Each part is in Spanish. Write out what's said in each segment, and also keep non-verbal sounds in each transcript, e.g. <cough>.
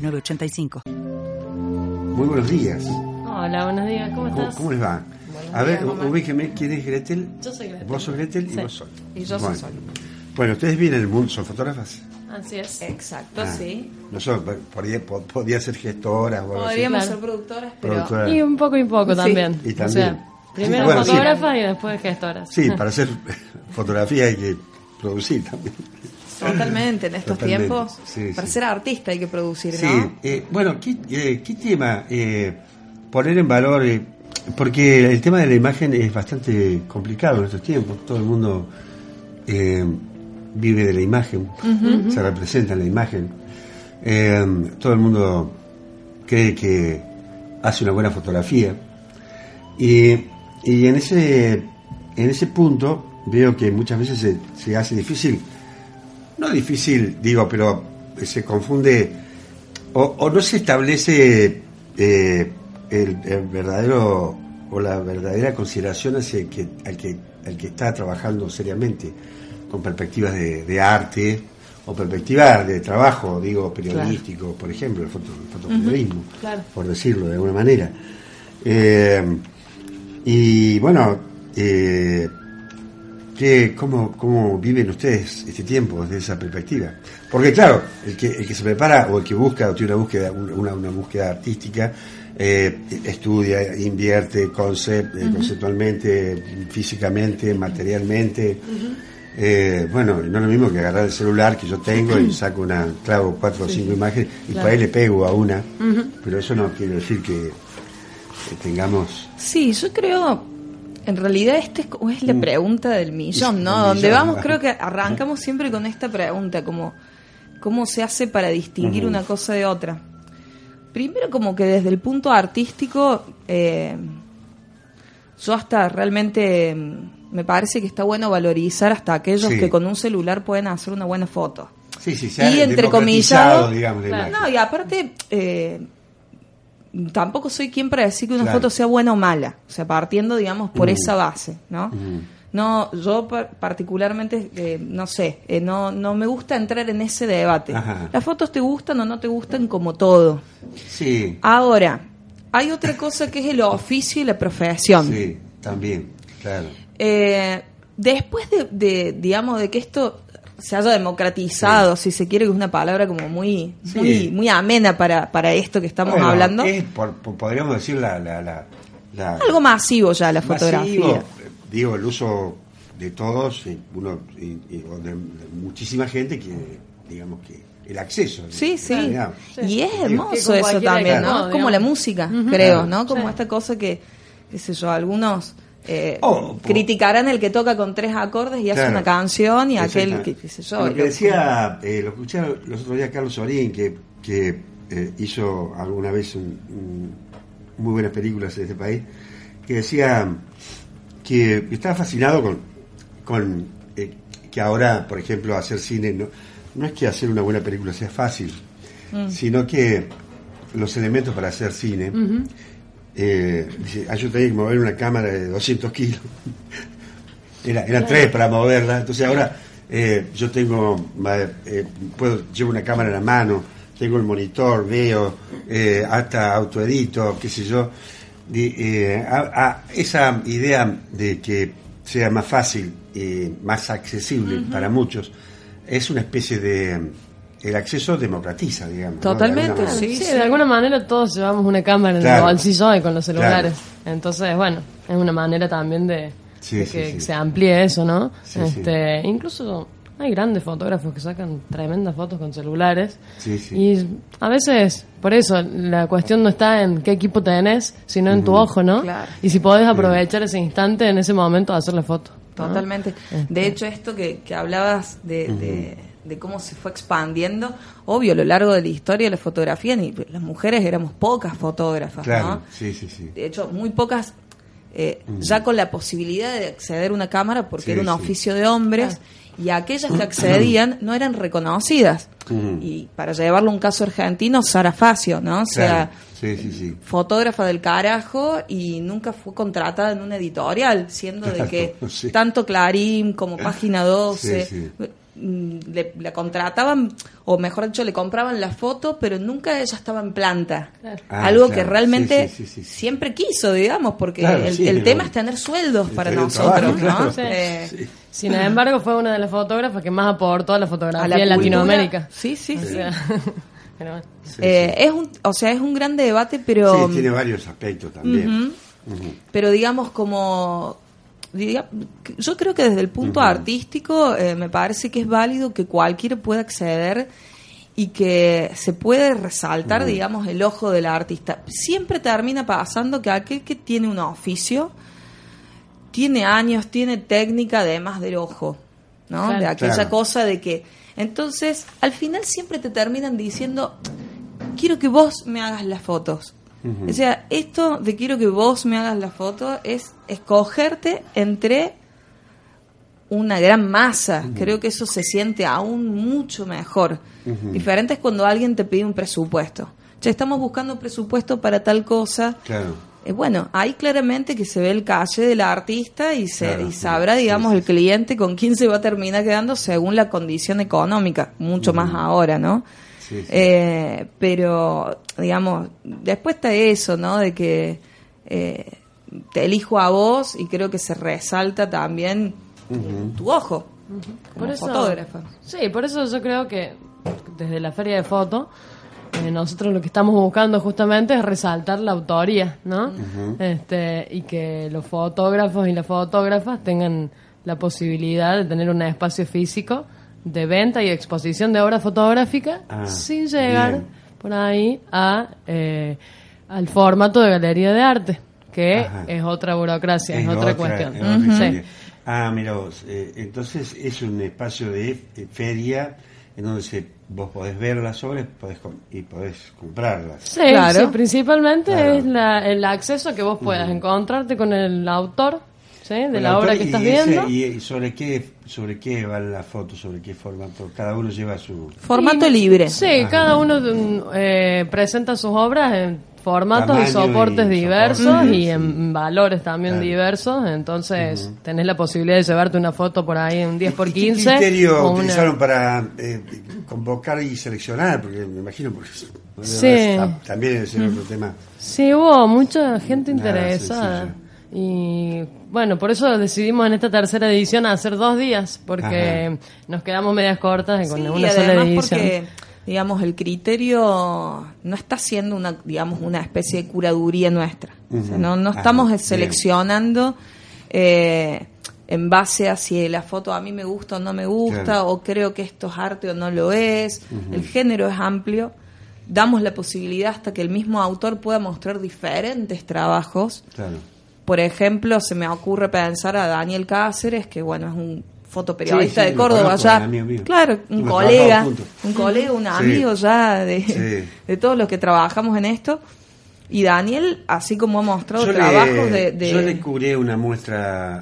906985. Muy buenos días. Hola, buenos días, ¿cómo ¿Cómo, estás? cómo les va? Buenos A ver, días, mamá. ubíqueme, ¿quién es Gretel? Yo soy Gretel. Vos sos Gretel y vos Sol. Y yo soy Bueno. Sol. Bueno, ustedes vienen el mundo, son fotógrafas. Así es. Exacto, Ah, sí. No son, podría, po- podía ser gestoras o. Podríamos ser productoras, pero Productora. Y un poco y poco Sí. también. Y O también. sea, primero Sí, bueno, sí. fotógrafa y después gestora. Sí, para hacer <laughs> fotografía hay que producir también. Totalmente en estos Totalmente. tiempos, Sí, para sí. ser artista hay que producir, Sí, ¿no? eh, bueno, ¿qué, eh, qué tema eh, poner en valor? eh, porque el tema de la imagen es bastante complicado en estos tiempos. Todo el mundo vive de la imagen, se representa en la imagen. Eh, todo el mundo cree que hace una buena fotografía. Y, y en, ese, en ese punto veo que muchas veces se, se hace difícil, no difícil, digo, pero se confunde o, o no se establece eh, el, el verdadero o la verdadera consideración hacia el que, al, que, al que está trabajando seriamente con perspectivas de, de arte o perspectivas de trabajo, digo, periodístico, por ejemplo, el, foto, el fotoperiodismo, claro. por decirlo de alguna manera. Eh, y bueno, eh, ¿qué, cómo, ¿cómo viven ustedes este tiempo desde esa perspectiva? Porque claro, el que, el que se prepara o el que busca o tiene una búsqueda, una, una búsqueda artística, eh, estudia, invierte concept, eh, conceptualmente, físicamente, materialmente. Eh, bueno, no es lo mismo que agarrar el celular que yo tengo y saco una, clavo cuatro o cinco imágenes y por ahí le pego a una, pero eso no quiere decir que, que tengamos Sí, yo creo, en realidad esta es, como es la Mm. pregunta del millón, ¿no? Donde millón, vamos, ¿verdad? creo que arrancamos siempre con esta pregunta, como cómo se hace para distinguir una cosa de otra. Primero como que desde el punto artístico, eh, yo hasta realmente mm, me parece que está bueno valorizar hasta aquellos Sí. que con un celular pueden hacer una buena foto. Sí, sí, se ha y entre comillas digamos, la no y aparte eh, tampoco soy quien para decir que una Claro. foto sea buena o mala o sea partiendo digamos por Mm. esa base no Mm. no yo par- particularmente eh, no sé eh, no no me gusta entrar en ese debate Ajá. las fotos te gustan o no te gustan como todo Sí, ahora hay otra cosa que es el oficio y la profesión sí, también, claro. eh, después de, de, digamos, de que esto se haya democratizado, si se quiere, que es una palabra como muy, Sí. muy, muy amena para, para esto que estamos Bueno, hablando. es por- por- podríamos decir la, la, la, la- Algo masivo ya la masivo, fotografía. digo, el uso de todos, y uno, y- y- o de, de muchísima gente que, digamos que, el acceso. Sí, sí. digamos. Y es hermoso eso también, ¿no? Es como la música, creo. ¿no? Como Sí. esta cosa que, qué sé yo, algunos eh, Oh, po- criticarán el que toca con tres acordes y hace una canción y aquel que, sé yo. Lo que decía, eh, lo escuché los otros días Carlos Sorín, que, que eh, hizo alguna vez un- un- muy buenas películas en este país, que decía que estaba fascinado con, con que ahora, por ejemplo, hacer cine no, no es que hacer una buena película sea fácil, sino que los elementos para hacer cine, eh, dice, ah, yo tenía que mover una cámara de 200 kilos. <laughs> Era, eran tres para moverla. Entonces ahora eh, yo tengo, eh, puedo, llevo una cámara en la mano, tengo el monitor, veo, hasta autoedito, qué sé yo. Di- a- a esa idea de que sea más fácil y más accesible para muchos es una especie de el acceso democratiza digamos ¿no? De Totalmente, manera. sí. Sí, de alguna manera todos llevamos una cámara en Claro. el bolsillo hoy con los celulares. Entonces, bueno, es una manera también de, Sí, de que sí. se amplíe eso, ¿no? Sí, este, Incluso hay grandes fotógrafos que sacan tremendas fotos con celulares. Sí, sí. Y a veces, por eso, la cuestión no está en qué equipo tenés, sino en tu ojo, ¿no? Claro. Y si podés aprovechar ese instante, en ese momento, de hacer la foto. ¿no? Totalmente. Este. De hecho, esto que, que hablabas de, de- de cómo se fue expandiendo. Obvio, a lo largo de la historia de la fotografía, ni las mujeres éramos pocas fotógrafas, Claro, ¿no? sí, sí, sí. De hecho, muy pocas, eh, ya con la posibilidad de acceder a una cámara, porque Sí, era un sí. oficio de hombres, y aquellas que accedían no eran reconocidas. Ujú. Y para llevarlo a un caso argentino, Sara Facio, ¿no? O sea, Claro, sí, sí, sí. fotógrafa del carajo y nunca fue contratada en una editorial, siendo de que <laughs> sí. tanto Clarín como Página 12 Sí, mm, Le, la contrataban, o mejor dicho, le compraban la foto, pero nunca ella estaba en planta. Claro. Ah, Algo claro. que realmente Sí, sí, sí, sí. siempre quiso, digamos, porque Claro, el, sí, el no. tema es tener sueldos para nosotros, trabajo, ¿no? claro. Eh, Sí. Sin embargo, fue una de las fotógrafas que más aportó a la fotografía a la en cultura. Latinoamérica. Sí, <laughs> Eh, sí. Es un, o sea, es un gran debate, pero... Sí, tiene varios aspectos también. Pero digamos como yo creo que desde el punto artístico eh, me parece que es válido que cualquiera pueda acceder y que se puede resaltar digamos el ojo del artista siempre termina pasando que aquel que tiene un oficio tiene años tiene técnica además del ojo no Claro. de aquella Claro. cosa de que entonces al final siempre te terminan diciendo quiero que vos me hagas las fotos. O sea, esto de quiero que vos me hagas las fotos es escogerte entre una gran masa. Creo que eso se siente aún mucho mejor. Diferente es cuando alguien te pide un presupuesto. Che, estamos buscando presupuesto para tal cosa. Claro. Eh, bueno, ahí claramente que se ve el calle del artista y, se, Claro, y sabrá, sí, digamos, sí, el cliente con quién se va a terminar quedando según la condición económica, mucho más ahora, ¿no? Sí, sí. Eh, pero, digamos, después está eso, ¿no? De que eh, te elijo a vos y creo que se resalta también tu ojo como fotógrafa. Sí, por eso yo creo que desde la feria de foto, eh, nosotros lo que estamos buscando justamente es resaltar la autoría, ¿no? este, y que los fotógrafos y las fotógrafas tengan la posibilidad de tener un espacio físico de venta y exposición de obra fotográfica Ah, sin llegar bien. por ahí a eh, al formato de galería de arte, que Ajá. es otra burocracia, es, Es otra, otra- cuestión. es. Sí. Ah, mira vos, eh, entonces es un espacio de eh, feria en donde se, vos podés ver las obras podés com- y podés comprarlas. Sí, Claro. sí, principalmente Claro. es la- el acceso a que vos puedas encontrarte con el autor ¿sí? de la obra que estás y ese- viendo. Y, sobre qué sobre qué va la foto, sobre qué formato. Cada uno lleva su... Formato Y- libre. Sí, Ajá. cada uno mm, eh, presenta sus obras en formatos y soportes y diversos soportes, y sí. en valores también Claro. diversos. Entonces, tenés la posibilidad de llevarte una foto por ahí en 10 por ¿Y 15 ¿Qué criterio una- utilizaron para eh, convocar y seleccionar? Porque me imagino porque Sí. tam- también debe ser otro tema. Sí, hubo mucha gente Nada interesada. sencillo. Y bueno, por eso decidimos en esta tercera edición hacer dos días, porque Ajá. nos quedamos medias cortas con Sí, una y sola edición. porque digamos el criterio no está siendo una digamos una especie de curaduría nuestra O sea, Ujú. no, no estamos seleccionando eh, en base a si la foto a mí me gusta o no me gusta Claro. o creo que esto es arte o no lo es el género es amplio damos la posibilidad hasta que el mismo autor pueda mostrar diferentes trabajos Claro. Por ejemplo, se me ocurre pensar a Daniel Cáceres, que bueno, es un fotoperiodista Sí, sí, de Córdoba conozco, ya. Claro, un colega, un colega, un Sí. amigo ya de, de todos los que trabajamos en esto. Y Daniel, así como ha mostrado Yo trabajos le, de, de- yo le cubré una muestra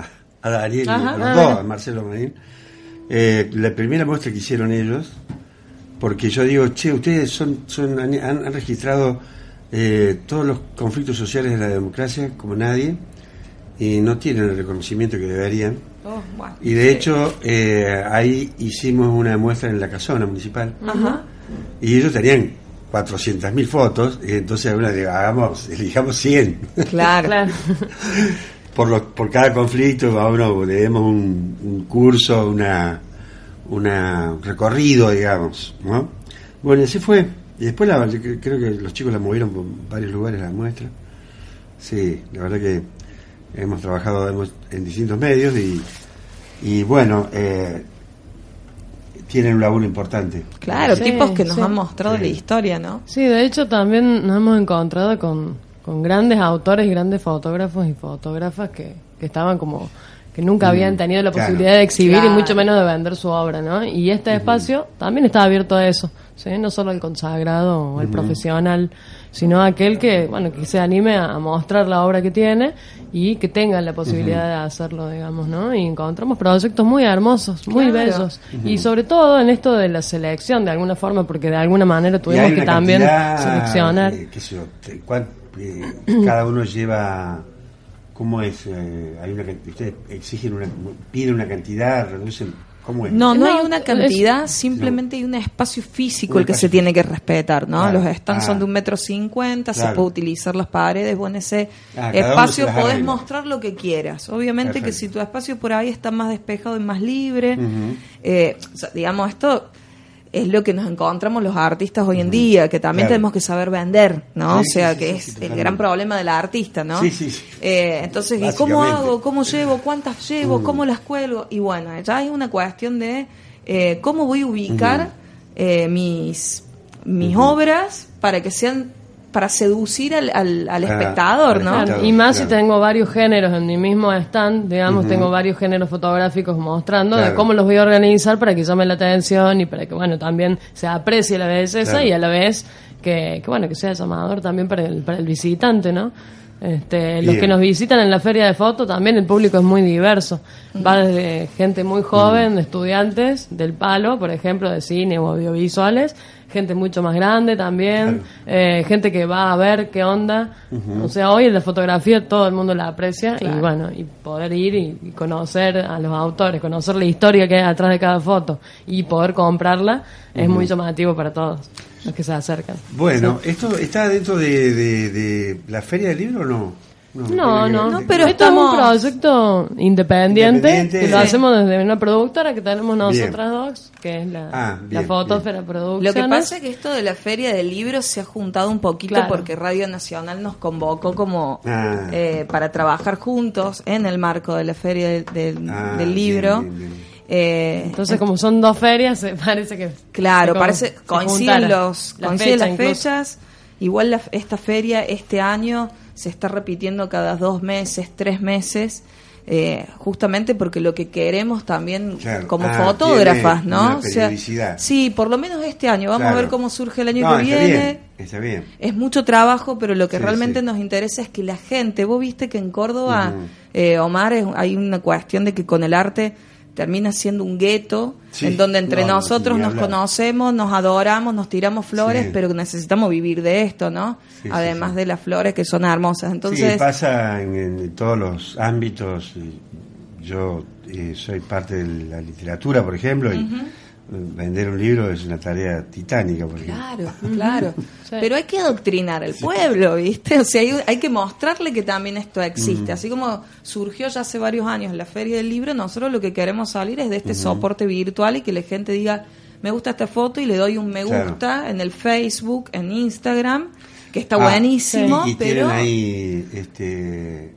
a, a Daniel, Ajá. a los dos, a Marcelo Marín. Eh, la primera muestra que hicieron ellos, porque yo digo, che, ustedes son, son han- han registrado eh, todos los conflictos sociales de la democracia como nadie y no tienen el reconocimiento que deberían. Oh. Y de hecho, eh, ahí hicimos una muestra en la casona municipal. Ajá. Y ellos tenían 400.000 fotos, y entonces una digo, hagamos, elijamos 100. Claro. <laughs> Claro. <laughs> por, los, por cada conflicto a uno le demos un, un curso, una, una recorrido, digamos, ¿no? Bueno, y así fue. Y después la, yo creo que los chicos la movieron por varios lugares la muestra. Sí, la verdad que hemos trabajado hemos, en distintos medios y, y bueno, eh, tienen un laburo importante. Claro, Sí, tipos que nos sí. han mostrado Sí. la historia, ¿no? Sí, de hecho también nos hemos encontrado con, con grandes autores y grandes fotógrafos y fotógrafas que, que estaban como que nunca habían tenido la Claro. posibilidad de exhibir y mucho menos de vender su obra, ¿no? Y este espacio también está abierto a eso, ¿sí? No solo al consagrado o al profesional, sino aquel que, bueno, que se anime a, mostrar la obra que tiene y que tenga la posibilidad de hacerlo, digamos, ¿no? Y encontramos proyectos muy hermosos, muy Claro. bellos. Y sobre todo en esto de la selección, de alguna forma, porque de alguna manera tuvimos que también seleccionar. eh, qué sé yo, te- cuán- eh, cada uno lleva. ¿Cómo es? Eh, hay una, ustedes exigen una. piden una cantidad, reducen. ¿Cómo es? No, no, No, hay una es- cantidad, simplemente hay un espacio físico Un el que espacio se tiene que respetar, ¿no? Claro. Los stands Ah. son de un metro cincuenta, se puede utilizar las paredes, vos en ese Ah, espacio podés mostrar lo que quieras. Obviamente que si tu espacio por ahí está más despejado y más libre, eh, o sea, digamos, esto es lo que nos encontramos los artistas hoy en día, que también Claro. tenemos que saber vender, ¿no? Sí, o sea, sí, que es el gran problema del artista, ¿no? Sí, sí, sí. Eh, entonces, ¿y ¿cómo hago? ¿Cómo llevo? ¿Cuántas llevo? ¿Cómo las cuelgo? Y bueno, ya es una cuestión de eh, cómo voy a ubicar eh, mis, mis obras para que sean para seducir al, al, al Ah, espectador, ¿no? espectador. Y más si tengo varios géneros en mi mismo stand, digamos, tengo varios géneros fotográficos mostrando de cómo los voy a organizar para que llame la atención y para que, bueno, también se aprecie la belleza Claro. y a la vez que, que, bueno, que sea llamador también para el, para el visitante, ¿no? Este, los que nos visitan en la feria de foto también el público es muy diverso. Va desde gente muy joven, de estudiantes del palo, por ejemplo, de cine o audiovisuales, gente mucho más grande también, eh, gente que va a ver qué onda. O sea, hoy en la fotografía todo el mundo la aprecia y bueno, y poder ir y, y conocer a los autores, conocer la historia que hay atrás de cada foto y poder comprarla es muy llamativo para todos los que se acercan. Bueno, ¿esto está dentro de, de- de la Feria del Libro o no? No, no, No, pero esto es un proyecto independiente, Independiente, que lo sí. hacemos desde una productora que tenemos nosotras Bien. dos, que es la, Ah, bien, la Fotosfera bien. Producciones. Lo que pasa es que esto de la feria del libro se ha juntado un poquito Claro. porque Radio Nacional nos convocó como Ah. eh, para trabajar juntos en el marco de la feria del, del- Ah, del libro. bien, bien. Eh, Entonces, como son dos ferias, <laughs> parece que... Claro, que parece coinciden los la coinciden fecha las incluso. fechas. Igual la- esta feria este año se está repitiendo cada dos meses, tres meses, eh, justamente porque lo que queremos también Claro. como Ah, fotógrafas, ¿no? O sea, sí, por lo menos este año. Vamos a Claro. ver cómo surge el año No, que está viene. bien, está bien. Es mucho trabajo, pero lo que Sí, realmente sí. nos interesa es que la gente, vos viste que en Córdoba, Ujú. eh, Omar, es- hay una cuestión de que con el arte termina siendo un gueto, Sí. en donde entre No, no, nosotros nos conocemos, nos adoramos, nos tiramos flores, Sí. pero necesitamos vivir de esto, ¿no? Sí, Además de las flores que son hermosas. Entonces, pasa en, en todos los ámbitos. Yo eh, soy parte de la literatura, por ejemplo, y vender un libro es una tarea titánica, por ejemplo. Claro, <laughs> claro. Sí. Pero hay que adoctrinar al pueblo, ¿viste? O sea, hay, hay que mostrarle que también esto existe. Así como surgió ya hace varios años la Feria del Libro, nosotros lo que queremos salir es de este soporte virtual y que la gente diga, me gusta esta foto y le doy un me Claro. gusta en el Facebook, en Instagram, que está Ah, buenísimo, Y, y pero... tienen ahí, este,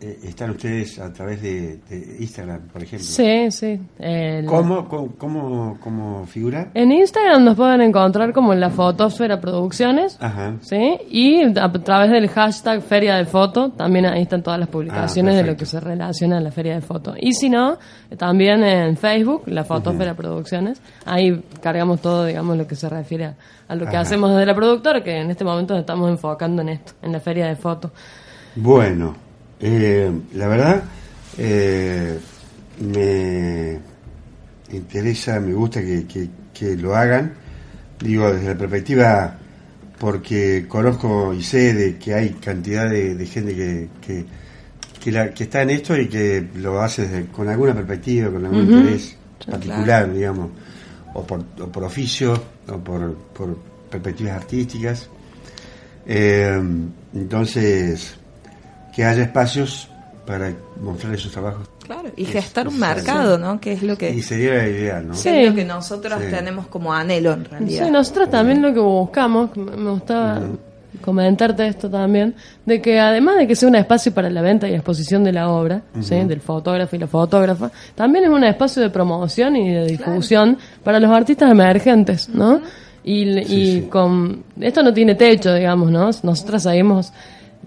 eh, están ustedes a través de, de Instagram, por ejemplo. Sí, sí. El- ¿Cómo, cómo, cómo, cómo figura? En Instagram nos pueden encontrar como en la Fotosfera Producciones. Ajá. ¿Sí? Y a través del hashtag Feria de Foto, también ahí están todas las publicaciones de lo que se relaciona a la Feria de Foto. Y si no, también en Facebook, la Fotosfera Producciones, ahí cargamos todo, digamos, lo que se refiere a, a lo que Ajá. hacemos desde la productora, que en este momento nos estamos enfocando en esto, en la Feria de Foto. Bueno, eh, la verdad, eh, me interesa, me gusta que, que- que lo hagan, digo, desde la perspectiva, porque conozco y sé de que hay cantidad de, de gente que, que, que, la- que está en esto y que lo hace desde- con alguna perspectiva, con algún interés particular, digamos, o por, o por oficio, o por, por perspectivas artísticas. Eh, entonces, que haya espacios para mostrar esos trabajos. Claro, y Es- gestar un mercado, ¿no? Que es lo que, Y sería la idea, ¿no? Sí. que es lo que nosotros Sí. tenemos como anhelo en realidad. Sí, nosotros también lo que buscamos, me me gustaba comentarte esto también, de que además de que sea un espacio para la venta y exposición de la obra, ¿sí? del fotógrafo y la fotógrafa, también es un espacio de promoción y de difusión para los artistas emergentes, ¿no? Y, y Sí, sí. con esto no tiene techo, digamos, ¿no? Nosotras seguimos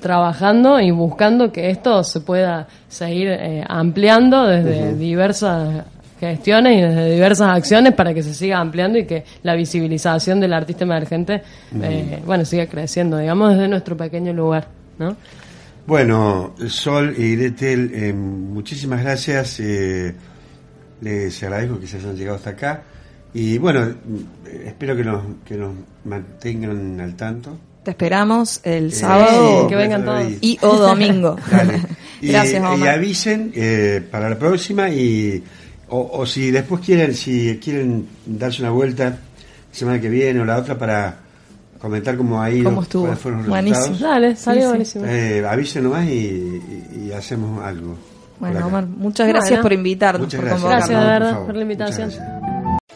trabajando y buscando que esto se pueda seguir eh, ampliando desde diversas gestiones y desde diversas acciones para que se siga ampliando y que la visibilización del artista emergente, eh, bueno, siga creciendo, digamos, desde nuestro pequeño lugar, ¿no? Bueno, Sol y Gretel, eh, muchísimas gracias. Eh, les agradezco que se hayan llegado hasta acá. Y bueno, espero que nos, que nos mantengan al tanto. Te esperamos el Eh, sábado sí, que vengan todos. y- y o domingo. <laughs> Dale. <laughs> Y, Gracias, y Omar. avisen eh, para la próxima y o, o si después quieren si quieren darse una vuelta la semana que viene o la otra para comentar cómo ha ido, Cómo estuvo. cuáles fueron los Buenísimo. resultados. Dale, salió Sí, sí. buenísimo. Eh, avisen nomás y, y- y hacemos algo. Bueno. Omar, muchas gracias Bueno. por invitarnos, Muchas por gracias. de verdad, por la invitación.